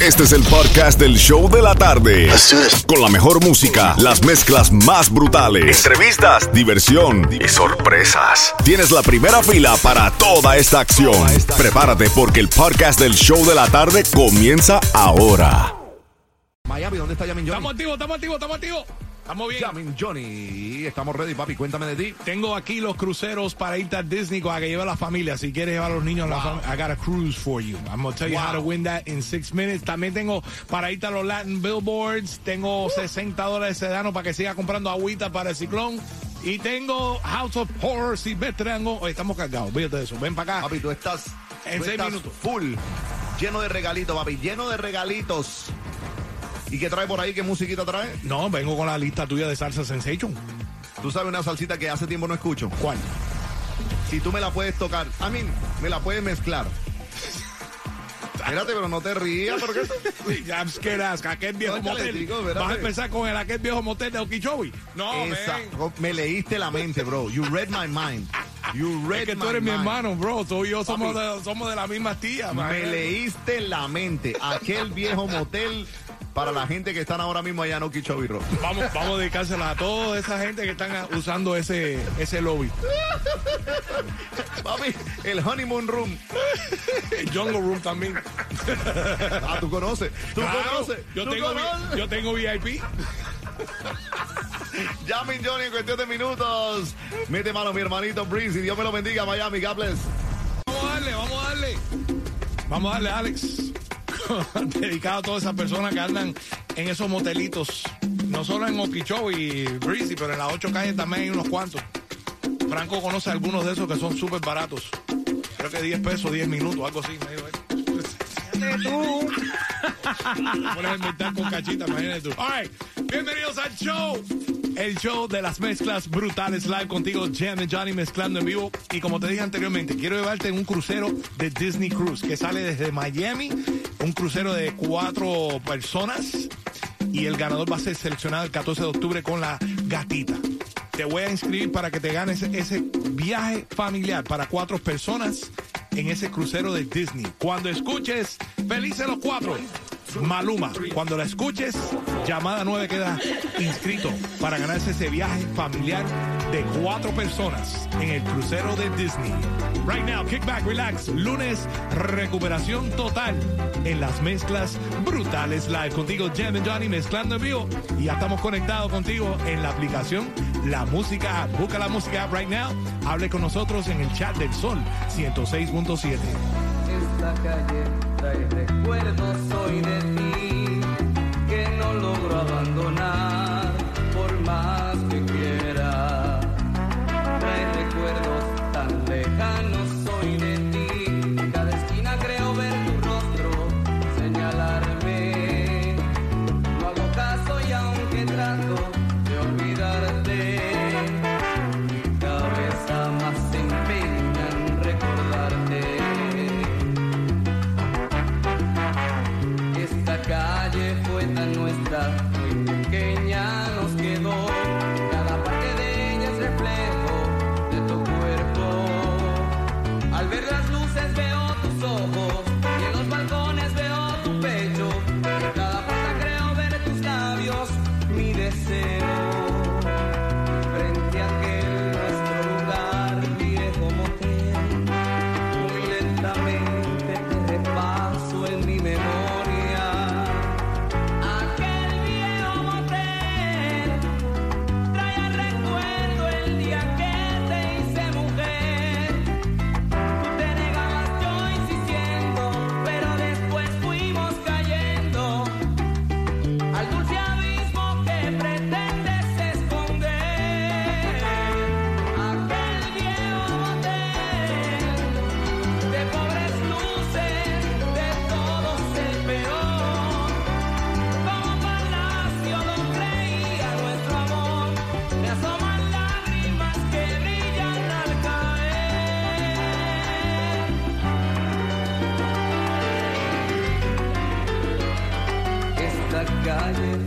Este es el podcast del show de la tarde. Con la mejor música, las mezclas más brutales, entrevistas, diversión y sorpresas. Tienes la primera fila para toda esta acción. Prepárate porque el podcast del show de la tarde comienza ahora. Miami, ¿dónde está Yamin Johnny? Estamos activos, estamos activos, estamos activos. Estamos bien. Johnny. Estamos ready, papi. Cuéntame de ti. Tengo aquí los cruceros para irte a Disney con a que lleve a la familia. Si quieres llevar a los niños, a la Wow. fam- I got a cruise for you. I'm gonna tell you how to win that in six minutes. También tengo para irte a los Latin Billboards. Tengo 60 dólares de sedano para que siga comprando agüita para el ciclón. Y tengo House of Horror Silvestre Ango. Oye, Estamos cargados, fíjate de eso. Ven para acá. Papi, tú estás, En tú seis estás minutos. full. Lleno de regalitos, papi. Lleno de regalitos. ¿Y qué trae por ahí? ¿Qué musiquita trae? No, vengo con la lista tuya de Salsa Sensation. Tú sabes una salsita que hace tiempo no escucho. ¿Cuál? Si tú me la puedes tocar, a mí me la puedes mezclar. Espérate, pero no te rías, porque I'm scared as aquel viejo No, motel. Espérate. Vas a empezar con el aquel viejo motel de Okeechobee. No, Esa, man. me leíste la mente, bro. You read my mind. You read Es que tú my eres mi hermano, bro. Tú y yo somos Papi. de, somos de la misma tía, man. Me leíste la mente. Aquel viejo motel para la gente que están ahora mismo allá en Road. Vamos, vamos a dedicársela a toda esa gente que están usando ese, ese lobby. Papi, el honeymoon room. El Jungle Room también. Ah, tú conoces. Tú Claro, conoces. yo, tú tengo, conoces. yo tengo VIP. Llamen Johnny en cuestión de minutos. Mete mano, mi hermanito Breeze. Y Dios me lo bendiga, Miami. God bless. Vamos a darle, vamos a darle. Vamos a darle, Alex. Dedicado a todas esas personas que andan en esos motelitos. No solo en Okeechobee y Breezy, pero en las ocho calles también hay unos cuantos. Franco conoce algunos de esos que son súper baratos. Creo que 10 pesos, 10 minutos, algo así. Él. tú. Pones el con cachita, imagínate tú. All right, bienvenidos al show. El show de las mezclas brutales live contigo, Jam Johnny mezclando en vivo. Y como te dije anteriormente, quiero llevarte en un crucero de Disney Cruise que sale desde Miami, un crucero de cuatro personas. Y el ganador va a ser seleccionado el 14 de octubre con la gatita. Te voy a inscribir para que te ganes ese viaje familiar para cuatro personas en ese crucero de Disney. Cuando escuches Felices los Cuatro, Maluma, cuando la escuches, llamada 9 queda inscrito para ganarse ese viaje familiar de cuatro personas en el crucero de Disney. Right now, kick back, relax. Lunes, recuperación total en las mezclas brutales live. Contigo, Jam and Johnny mezclando en vivo. Y ya estamos conectados contigo en la aplicación La Música App. Busca la música app right now. Hable con nosotros en el chat del Sol 106.7. Esta calle trae recuerdos hoy de ti que no logro abandonar por más que quiera. Trae recuerdos tan lejanos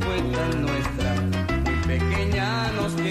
fue tan nuestra, muy pequeña nos quedó.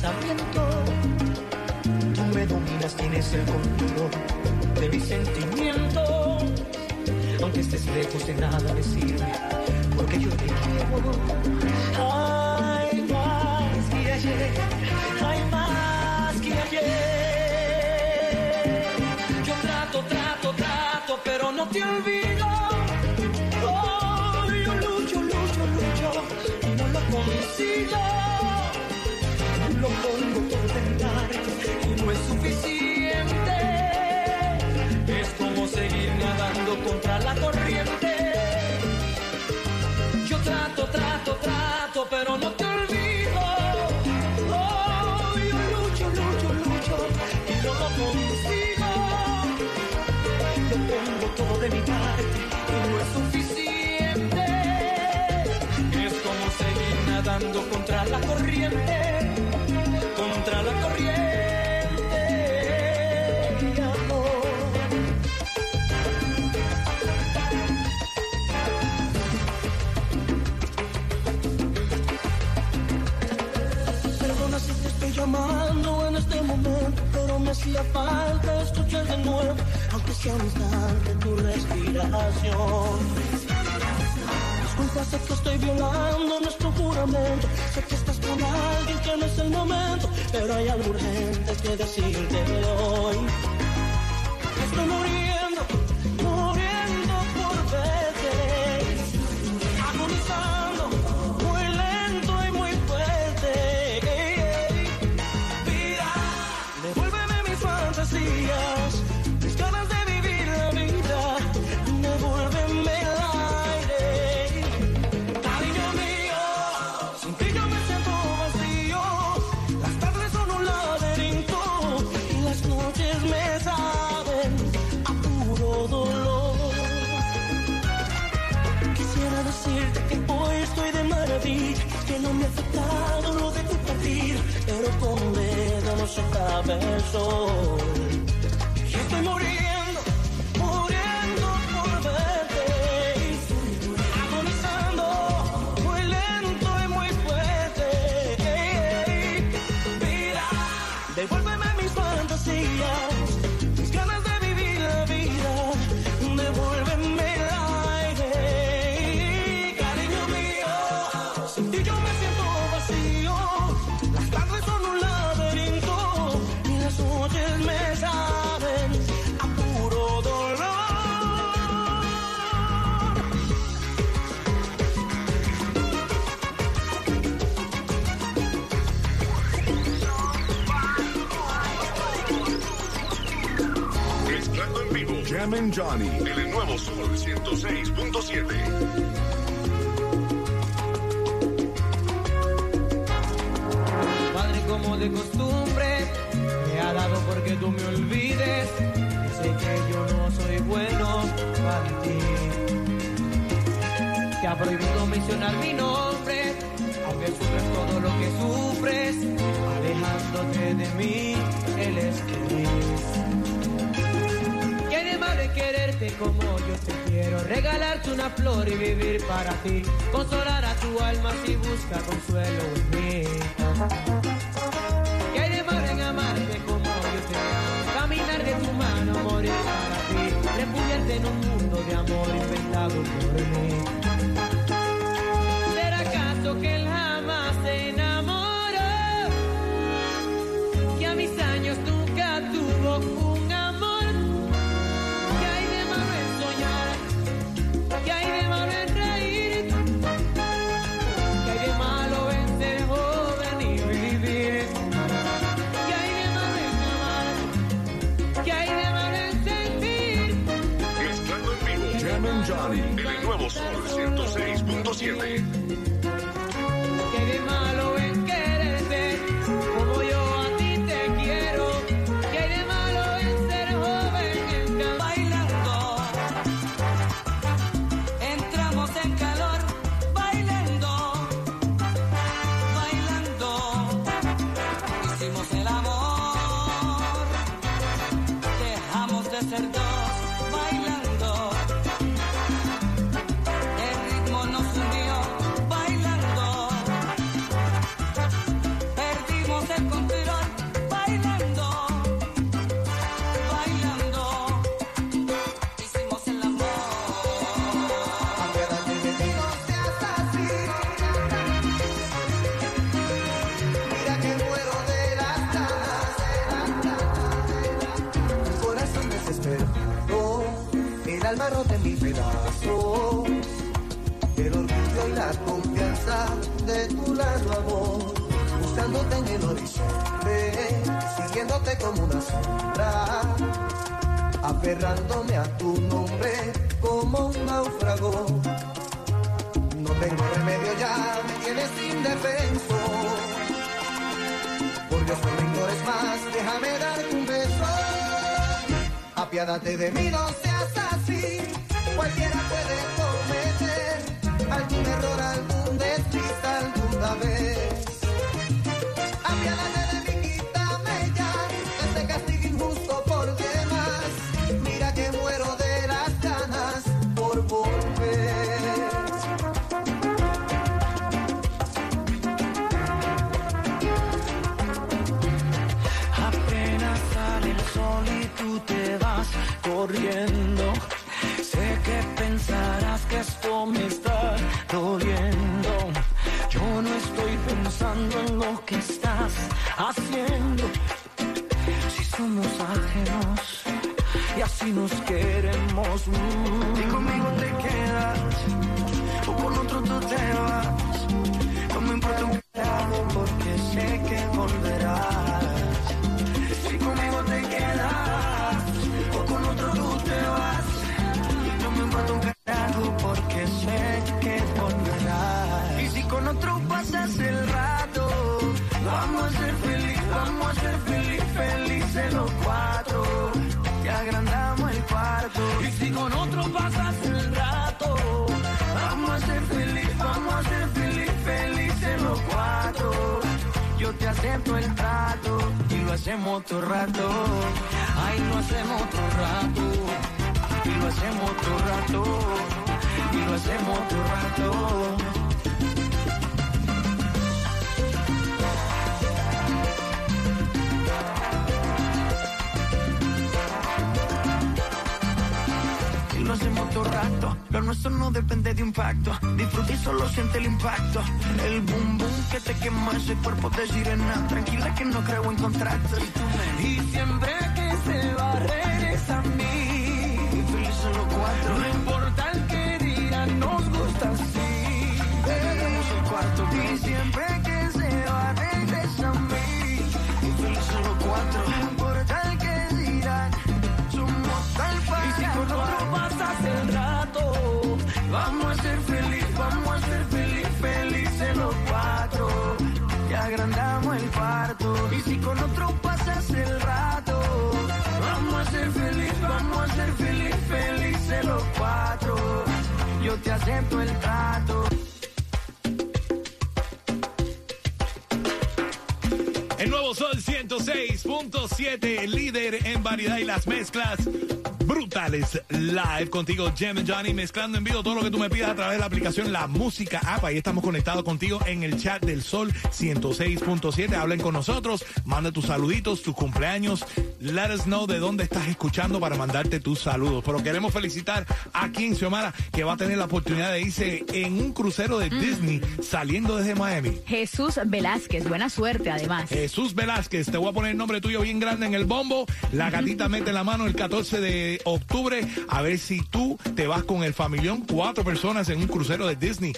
pensamiento. Tú me dominas, tienes el control de mi sentimiento. Aunque estés lejos de nada me sirve, porque yo te quiero. Hay más que ayer, hay más que ayer. Yo trato, trato, trato, pero no te olvido. Oh, yo lucho, lucho, lucho y no lo consigo lo pongo contentar y no es suficiente. Es como seguir nadando contra la corriente. Yo trato, trato, trato, pero no te olvido. Oh, yo lucho, lucho, lucho y no lo consigo. Yo pongo todo de mi parte y no es suficiente. Es como seguir nadando contra la corriente la corriente, amor. Perdona si te estoy llamando en este momento, pero me hacía falta escuchar de nuevo, aunque sea un instante tu respiración. Disculpa, sé que estoy violando nuestro juramento, sé que con alguien que no es el momento, pero hay algo urgente que decirte hoy. Se and Johnny. El nuevo Sol 106.7. Padre, como de costumbre, me ha dado porque tú me olvides. Sé que yo no soy bueno para ti. Te ha prohibido mencionar mi nombre, aunque sufres todo lo que sufres, alejándote de mí, él es feliz. Quererte como yo te quiero, regalarte una flor y vivir para ti, consolar a tu alma si busca consuelo en mí. Que hay de mal en amarte como yo te amo, caminar de tu mano, morir para ti, refugiarte en un mundo de amor inventado por mí. Rota en mil pedazos. El orgullo y la confianza de tu lado, amor. Buscándote en el horizonte, siguiéndote como una sombra. Aferrándome a tu nombre como un náufrago. No tengo remedio ya, me tienes indefenso. Por Dios, no me ignores más, déjame darte un beso. Apiádate de mí, no. Cualquiera puede cometer algún error, algún desliz alguna vez. Apiádate de mí, quítame ya este castigo injusto por demás. Mira que muero de las ganas por volver. Apenas sale el sol y tú te vas corriendo. Lo que estás haciendo. Si somos ajenos y así nos queremos. Y conmigo te quedas o con otro tú te vas. No me importa un Acepto el trato y lo hacemos todo rato. Ay, lo hacemos todo rato. Y lo hacemos todo rato. Y lo hacemos todo rato. Lo hacemos todo rato. Lo nuestro no depende de un pacto. Disfruta y solo siente el impacto. El boom boom que te quema ese cuerpo de sirena. Tranquila que no creo en contratos. Y siempre que se va, regresa a mí. Y felices los cuatro. No importa el que digan, nos gusta así. Tenemos el cuarto. Y siempre te acepto el trato. El nuevo Sol 106.7, líder en variedad y las mezclas brutales. Live contigo, and Johnny, mezclando en vivo todo lo que tú me pidas a través de la aplicación La Música App. Ahí estamos conectados contigo en el chat del Sol 106.7. Hablen con nosotros, manda tus saluditos, tus cumpleaños. Let us know de dónde estás escuchando para mandarte tus saludos. Pero queremos felicitar a quien Xiomara, que va a tener la oportunidad de irse en un crucero de Disney saliendo desde Miami. Jesús Velázquez, buena suerte además. Jesús Velázquez, te voy a poner el nombre tuyo bien grande en el bombo. La gatita mete la mano el 14 de octubre. A ver si tú te vas con el familión, cuatro personas en un crucero de Disney.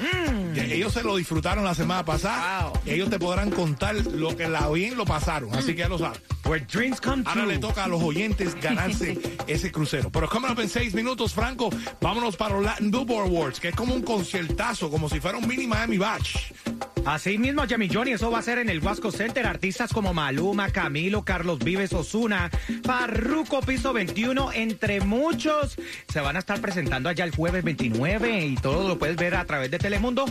Que Ellos se lo disfrutaron la semana pasada. Wow. Ellos te podrán contar lo que la bien lo pasaron. Así que ya lo sabes. Where dreams come Ahora true. le toca a los oyentes ganarse ese crucero. Pero coming up en seis minutos, Franco, vámonos para los Latin Billboard Awards, que es como un conciertazo, como si fuera un mini Miami Batch. Así mismo, Jamie Johnny, eso va a ser en el Wasco Center. Artistas como Maluma, Camilo, Carlos Vives, Osuna, Farruco, Piso 21, entre muchos, se van a estar presentando allá el jueves 29 y todo lo puedes ver a través de Telemundo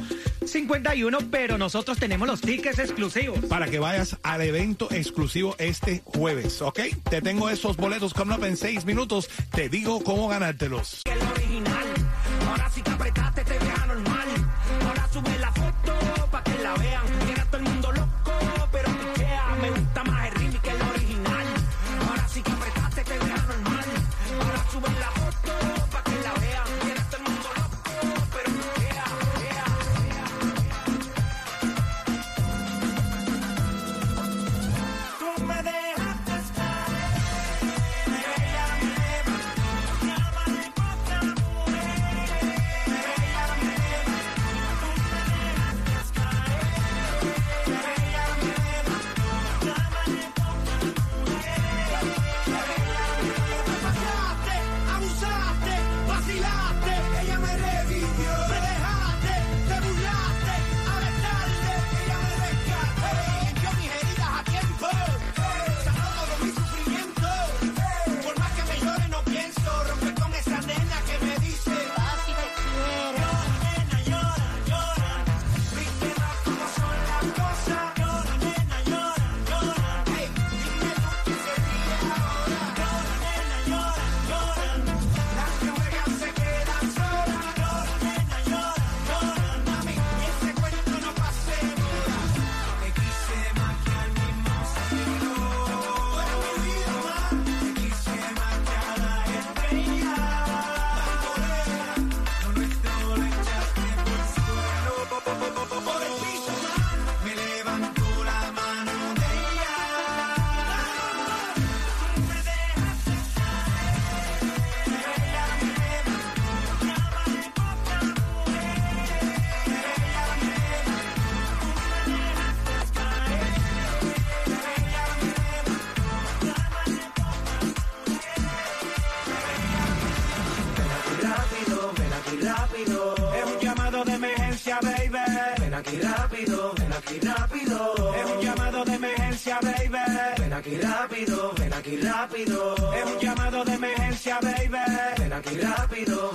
51, pero nosotros tenemos los tickets exclusivos. para que vayas al evento exclusivo este jueves, ¿ok? Te tengo esos boletos coming up en seis minutos. Te digo cómo ganártelos. el original. Ahora sí que apretaste, te rápido.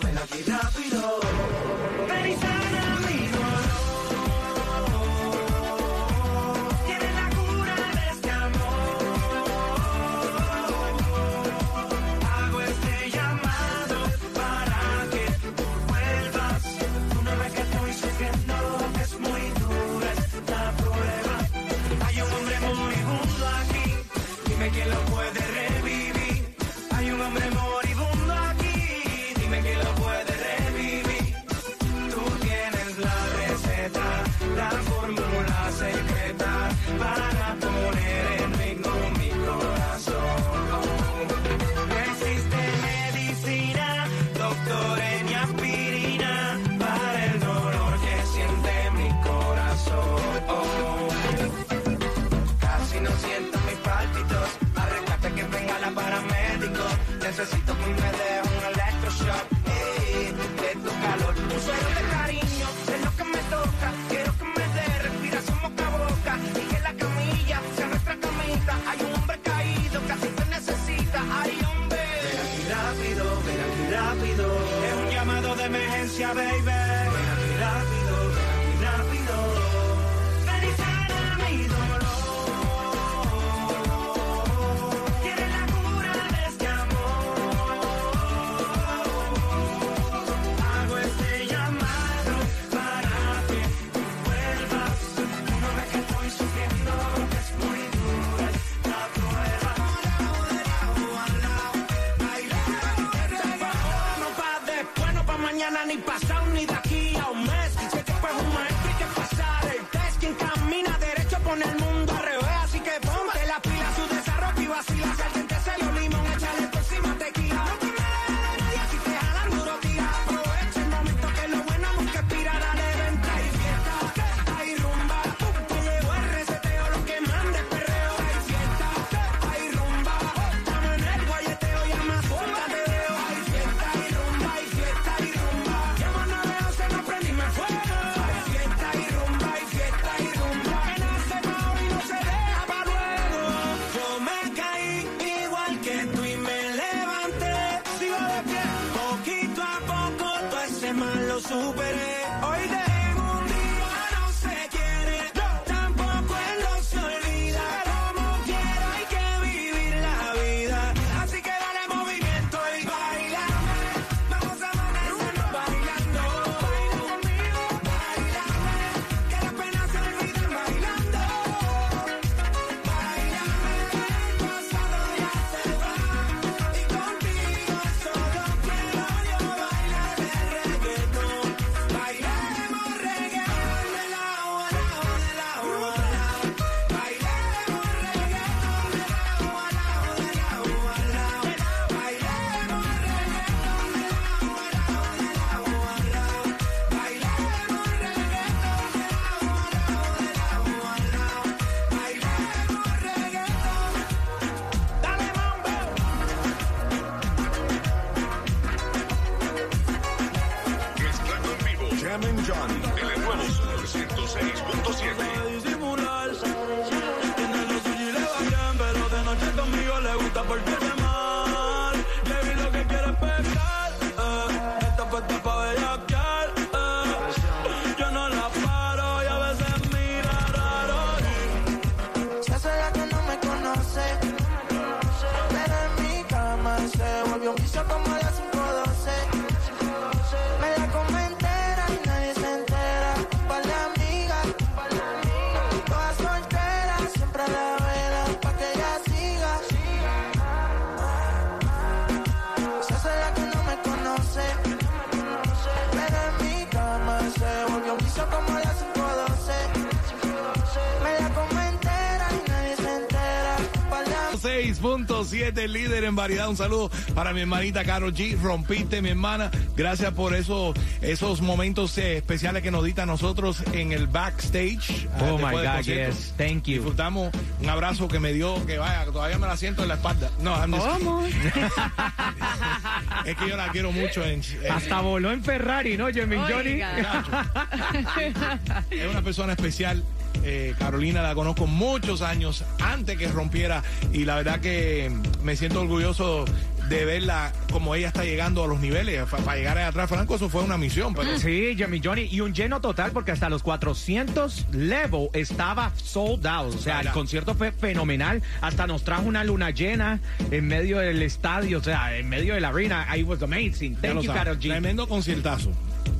106.7, líder en variedad. Un saludo para mi hermanita Carol G. Rompiste, mi hermana. Gracias por esos, esos momentos eh, especiales que nos diste a nosotros en el backstage. ah, Oh my God, yes. Thank you. Disfrutamos un abrazo que me dio, que vaya, todavía me la siento en la espalda. No, I'm just ¿Cómo? es que yo la quiero mucho. En, en- Hasta voló en Ferrari, ¿no, Jimmy Johnny? Es una persona especial. Eh, Carolina la conozco muchos años antes que rompiera y la verdad que me siento orgulloso de verla como ella está llegando a los niveles. Para llegar allá atrás, Franco, eso fue una misión. Pero Sí, Jimmy Johnny. Y un lleno total porque hasta los 400 level estaba sold out. O sea, el concierto fue fenomenal. Hasta nos trajo una luna llena en medio del estadio, o sea, en medio de la arena. I was amazing. Thank you. Karol G. Tremendo conciertazo.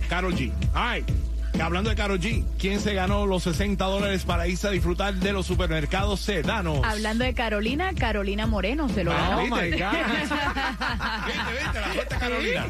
Carol G. All right. Hablando de Carol G, ¿quién se ganó los 60 dólares para irse a disfrutar de los supermercados sedanos? Hablando de Carolina, Carolina Moreno se lo Ah, Oh ganó. my ¿viste? God. ¿Viste, viste? La Carolina.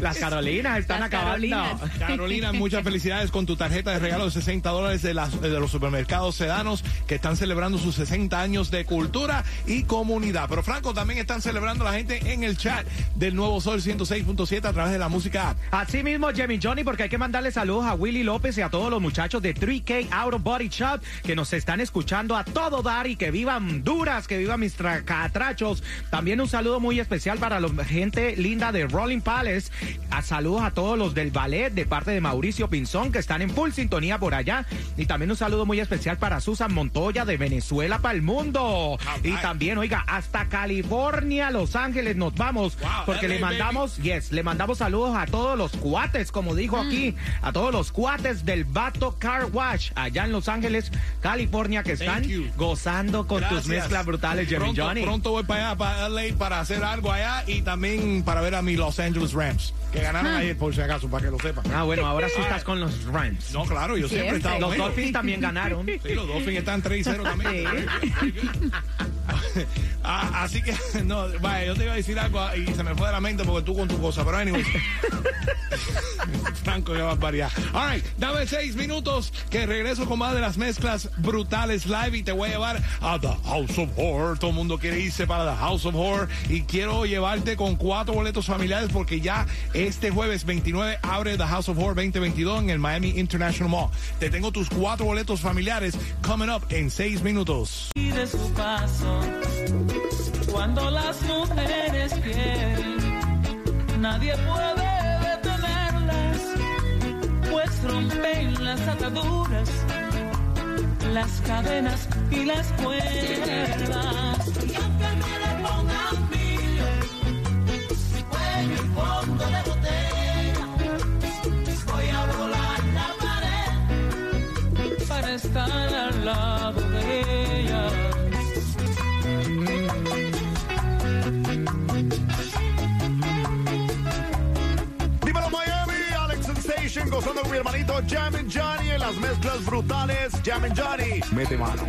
Las Carolinas están Las acabando. Carolinas. Carolina, muchas felicidades con tu tarjeta de regalo de 60 dólares de, las- de los supermercados sedanos que están celebrando sus 60 años de cultura y comunidad. Pero Franco, también están celebrando la gente en el chat del Nuevo Sol 106.7 a través de la música app. Así mismo, Jimmy Johnny, porque hay que mandarle saludos a Willy López y a todos los muchachos de 3K Auto Body Shop que nos están escuchando a todo dar y que vivan Honduras, que vivan mis tra- catrachos. También un saludo muy especial para la gente linda de Rolling Palace. A saludos a todos los del ballet de parte de Mauricio Pinzón que están en full sintonía por allá. Y también un saludo muy especial para Susan Montoya de Venezuela para el mundo. Y también, oiga, hasta California, Los Ángeles nos vamos Wow, porque LA, le baby. mandamos Yes, le mandamos saludos a todos los cuates, como dijo aquí, a todos los cuates del Vato Car Wash allá en Los Ángeles, California, que están gozando con tus Gracias. mezclas brutales, Jimmy pronto, Johnny. Pronto voy para allá, para LA, para hacer algo allá y también para ver a mi Los Angeles Rams, que ganaron ayer, por si acaso, para que lo sepan. Ah, bueno, ahora sí estás con los Rams. No, claro, yo siempre, he Siempre. estado Los bueno. Dolphins también ganaron. Sí, los Dolphins están 3 y 0 también. Ah, así que, no, vaya, yo te iba a decir algo y se me fue de la mente porque tú con tu cosa, pero anyway. Franco, qué barbaridad. All right, dame seis minutos que regreso con más de las mezclas brutales live y te voy a llevar a The House of Horror. Todo el mundo quiere irse para The House of Horror y quiero llevarte con cuatro boletos familiares porque ya este jueves 29 abre The House of Horror 2022 en el Miami International Mall. Te tengo tus cuatro boletos familiares coming up en seis minutos. y de su paso. Cuando las mujeres quieren, nadie puede detenerlas, pues rompen las ataduras, las cadenas y las cuerdas. Hermanito Jammin' Johnny en las mezclas brutales. Jammin' Johnny, mete mano.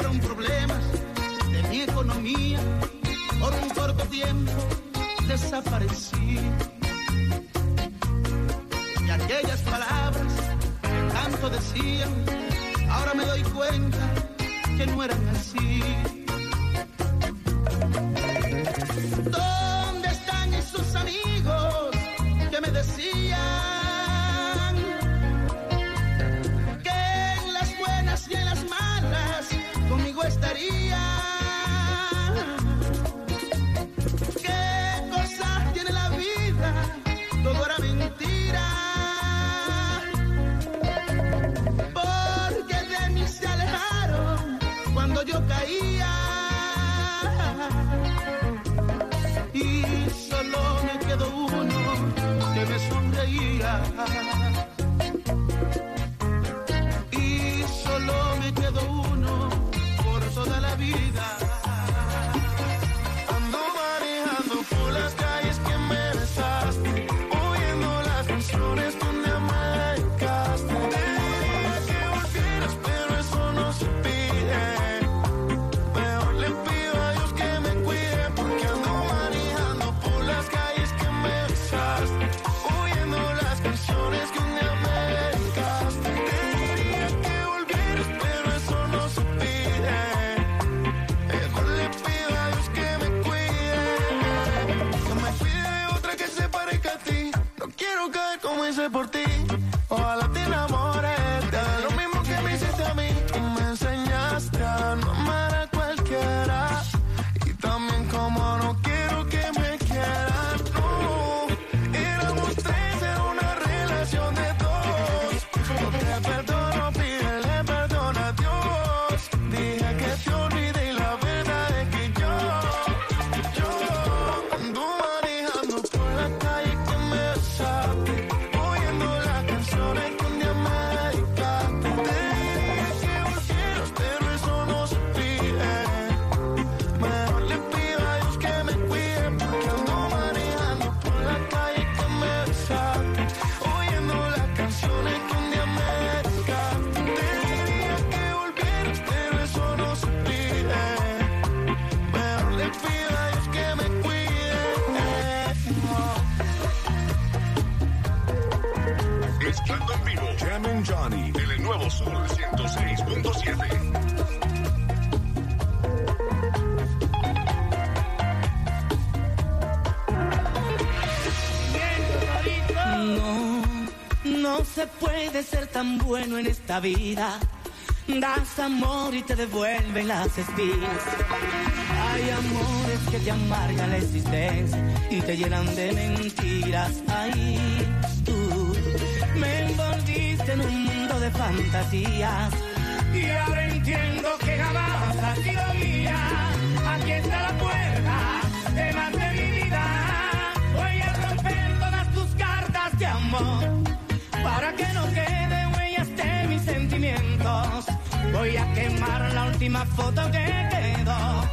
Surgieron problemas de mi economía, por un corto tiempo desaparecí. Y aquellas palabras que tanto decían, ahora me doy cuenta que no eran así. Se puede ser tan bueno en esta vida. Das amor y te devuelven las espinas. Hay amores que te amargan la existencia y te llenan de mentiras. Ay, tú me envolviste en un mundo de fantasías. Y ahora entiendo que jamás ha sido mía. Aquí está la puerta de más de mi vida. Voy a romper todas tus cartas de amor Voy a quemar la última foto que quedó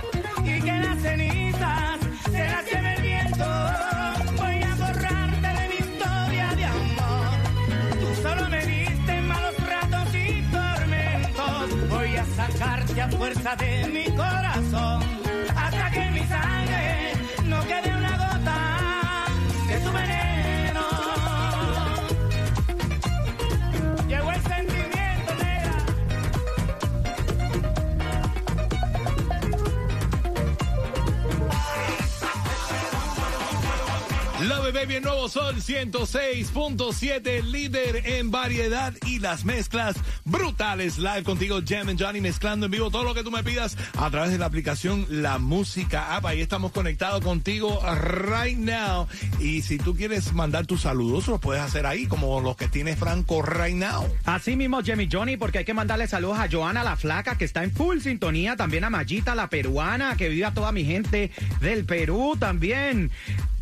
y que las cenizas se las lleve el viento. Voy a borrarte de mi historia de amor. Tú solo me diste malos ratos y tormentos. Voy a sacarte a fuerza de mi corazón Baby, nuevo Sol 106.7, líder en variedad y las mezclas brutales. Live contigo, Jam and Johnny, mezclando en vivo todo lo que tú me pidas a través de la aplicación La Música App. Ahí estamos conectados contigo right now. Y si tú quieres mandar tus saludos, los puedes hacer ahí, como los que tiene Franco right now. Así mismo, Jimmy Johnny, porque hay que mandarle saludos a Joana la Flaca, que está en full sintonía. También a Mayita la peruana, que vive a toda mi gente del Perú también.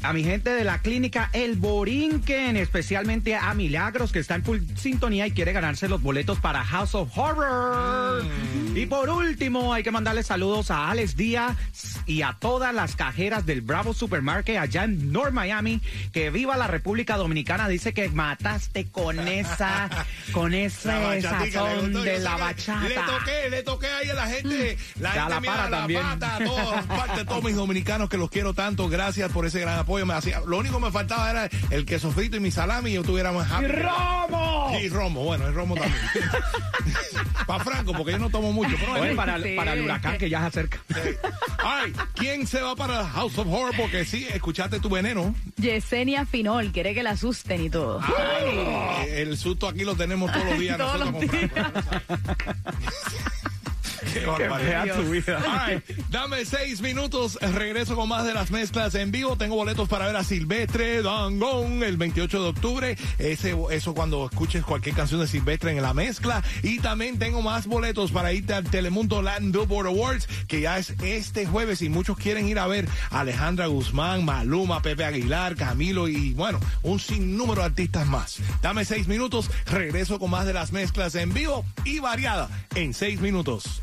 A mi gente de la clínica El Borinquen, especialmente a Milagros, que está en full sintonía y quiere ganarse los boletos para House of Horror. Mm. Y por último, hay que mandarle saludos a Alex Díaz y a todas las cajeras del Bravo Supermarket allá en North Miami. Que viva la República Dominicana. Dice que mataste con esa, con La ese sazón de la bachata. Le toqué, le toqué ahí a la gente. La Ya gente la mira para la también. pata, todo, parte de todos mis dominicanos que los quiero tanto. Gracias por ese gran apoyo. Me hacía, lo único que me faltaba era el queso frito y mi salami y yo estuviera más happy. ¡Y Romo! Y romo, bueno, el romo también. para Franco, porque yo no tomo mucho. Pero Oye, para, Sí. para el huracán que ya se acerca. Ay, ¿quién se va para House of Horror? Porque sí, escuchaste tu veneno. Yesenia Finol, quiere que la asusten y todo. Eh, El susto aquí lo tenemos todos los días Todos nosotros los con Franco. Qué barbaridad. tu vida. All right, dame seis minutos, regreso con más de las mezclas en vivo. Tengo boletos para ver a Silvestre Dangón el 28 de octubre. Ese, eso cuando escuches cualquier canción de Silvestre en la mezcla. Y también tengo más boletos para irte al Telemundo Latin Billboard Awards, que ya es este jueves y muchos quieren ir a ver a Alejandra Guzmán, Maluma, Pepe Aguilar, Camilo y bueno, un sinnúmero de artistas más. Dame seis minutos, regreso con más de las mezclas en vivo y variada en seis minutos.